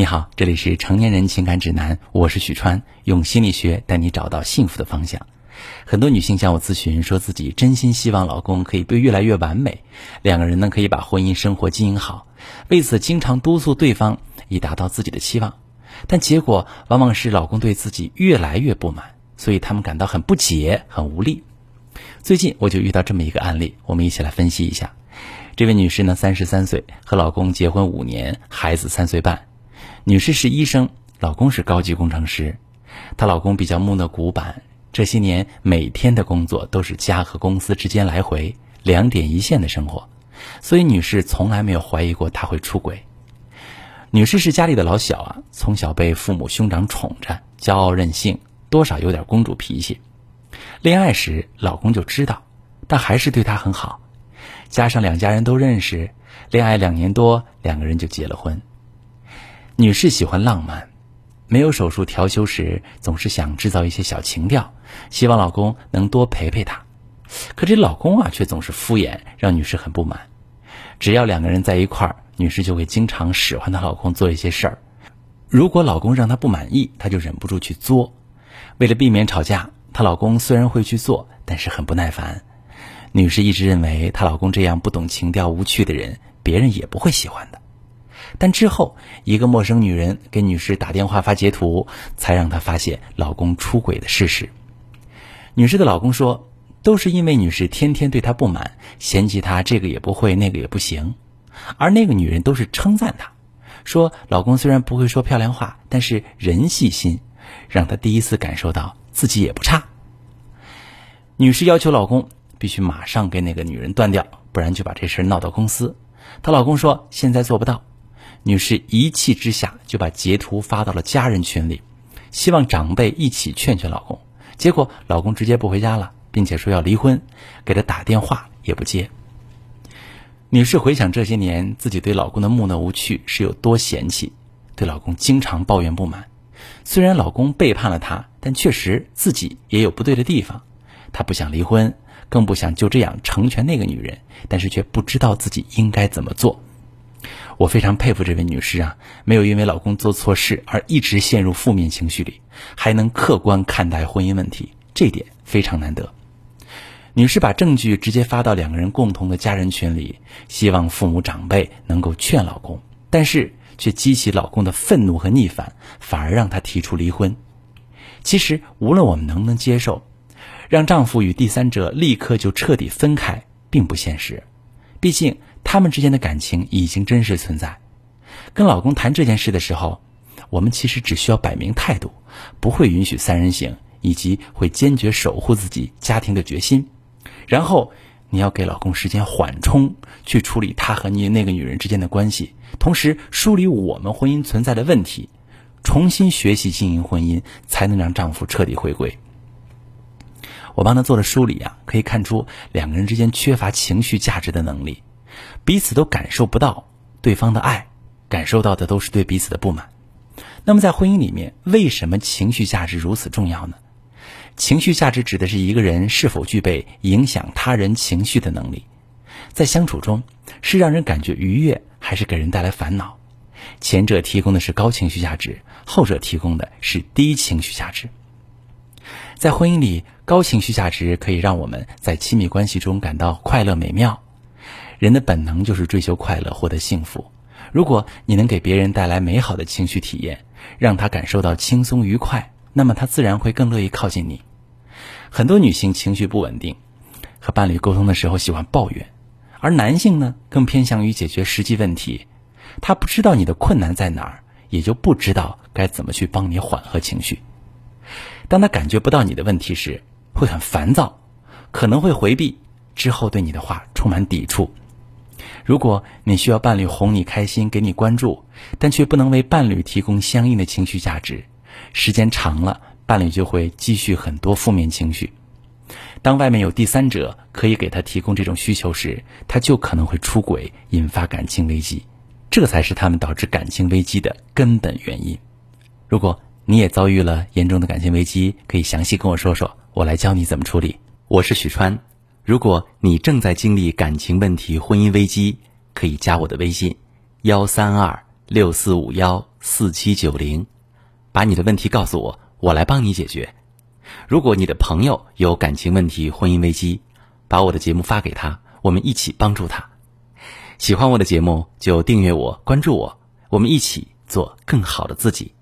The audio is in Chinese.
你好，这里是成年人情感指南，我是许川，用心理学带你找到幸福的方向。很多女性向我咨询，说自己真心希望老公可以越来越完美，两个人呢可以把婚姻生活经营好，为此经常督促对方以达到自己的期望，但结果往往是老公对自己越来越不满，所以他们感到很不解、很无力。最近我就遇到这么一个案例，我们一起来分析一下。这位女士呢，三十三岁，和老公结婚五年，孩子三岁半。女士是医生，老公是高级工程师。她老公比较木讷古板，这些年每天的工作都是家和公司之间来回两点一线的生活，所以女士从来没有怀疑过他会出轨。女士是家里的老小啊，从小被父母兄长宠着，骄傲任性，多少有点公主脾气。恋爱时老公就知道，但还是对她很好。加上两家人都认识，恋爱两年多，两个人就结了婚。女士喜欢浪漫，没有手术调休时，总是想制造一些小情调，希望老公能多陪陪她。可这老公啊，却总是敷衍，让女士很不满。只要两个人在一块儿，女士就会经常使唤她老公做一些事儿。如果老公让她不满意，她就忍不住去作。为了避免吵架，她老公虽然会去做，但是很不耐烦。女士一直认为，她老公这样不懂情调、无趣的人，别人也不会喜欢的。但之后，一个陌生女人给女士打电话发截图，才让她发现老公出轨的事实。女士的老公说，都是因为女士天天对他不满，嫌弃他这个也不会，那个也不行。而那个女人都是称赞他，说老公虽然不会说漂亮话，但是人细心，让她第一次感受到自己也不差。女士要求老公必须马上跟那个女人断掉，不然就把这事闹到公司。她老公说现在做不到。女士一气之下就把截图发到了家人群里，希望长辈一起劝劝老公。结果老公直接不回家了，并且说要离婚，给她打电话也不接。女士回想这些年自己对老公的木讷无趣是有多嫌弃，对老公经常抱怨不满。虽然老公背叛了她，但确实自己也有不对的地方。她不想离婚，更不想就这样成全那个女人，但是却不知道自己应该怎么做。我非常佩服这位女士啊，没有因为老公做错事而一直陷入负面情绪里，还能客观看待婚姻问题，这点非常难得。女士把证据直接发到两个人共同的家人群里，希望父母长辈能够劝老公，但是却激起老公的愤怒和逆反，反而让他提出离婚。其实，无论我们能不能接受，让丈夫与第三者立刻就彻底分开，并不现实，毕竟。他们之间的感情已经真实存在。跟老公谈这件事的时候，我们其实只需要摆明态度，不会允许三人行，以及会坚决守护自己家庭的决心。然后你要给老公时间缓冲，去处理他和你那个女人之间的关系，同时梳理我们婚姻存在的问题，重新学习经营婚姻，才能让丈夫彻底回归。我帮他做了梳理啊，可以看出两个人之间缺乏情绪价值的能力。彼此都感受不到对方的爱，感受到的都是对彼此的不满。那么在婚姻里面，为什么情绪价值如此重要呢？情绪价值指的是一个人是否具备影响他人情绪的能力，在相处中是让人感觉愉悦，还是给人带来烦恼？前者提供的是高情绪价值，后者提供的是低情绪价值。在婚姻里，高情绪价值可以让我们在亲密关系中感到快乐美妙。人的本能就是追求快乐，获得幸福。如果你能给别人带来美好的情绪体验，让他感受到轻松愉快，那么他自然会更乐意靠近你。很多女性情绪不稳定，和伴侣沟通的时候喜欢抱怨，而男性呢更偏向于解决实际问题。他不知道你的困难在哪儿，也就不知道该怎么去帮你缓和情绪。当他感觉不到你的问题时，会很烦躁，可能会回避，之后对你的话充满抵触。如果你需要伴侣哄你开心、给你关注，但却不能为伴侣提供相应的情绪价值，时间长了，伴侣就会积蓄很多负面情绪。当外面有第三者可以给他提供这种需求时，他就可能会出轨，引发感情危机。这才是他们导致感情危机的根本原因。如果你也遭遇了严重的感情危机，可以详细跟我说说，我来教你怎么处理。我是许川。如果你正在经历感情问题、婚姻危机，可以加我的微信：幺三二六四五幺四七九零，把你的问题告诉我，我来帮你解决。如果你的朋友有感情问题、婚姻危机，把我的节目发给他，我们一起帮助他。喜欢我的节目就订阅我、关注我，我们一起做更好的自己。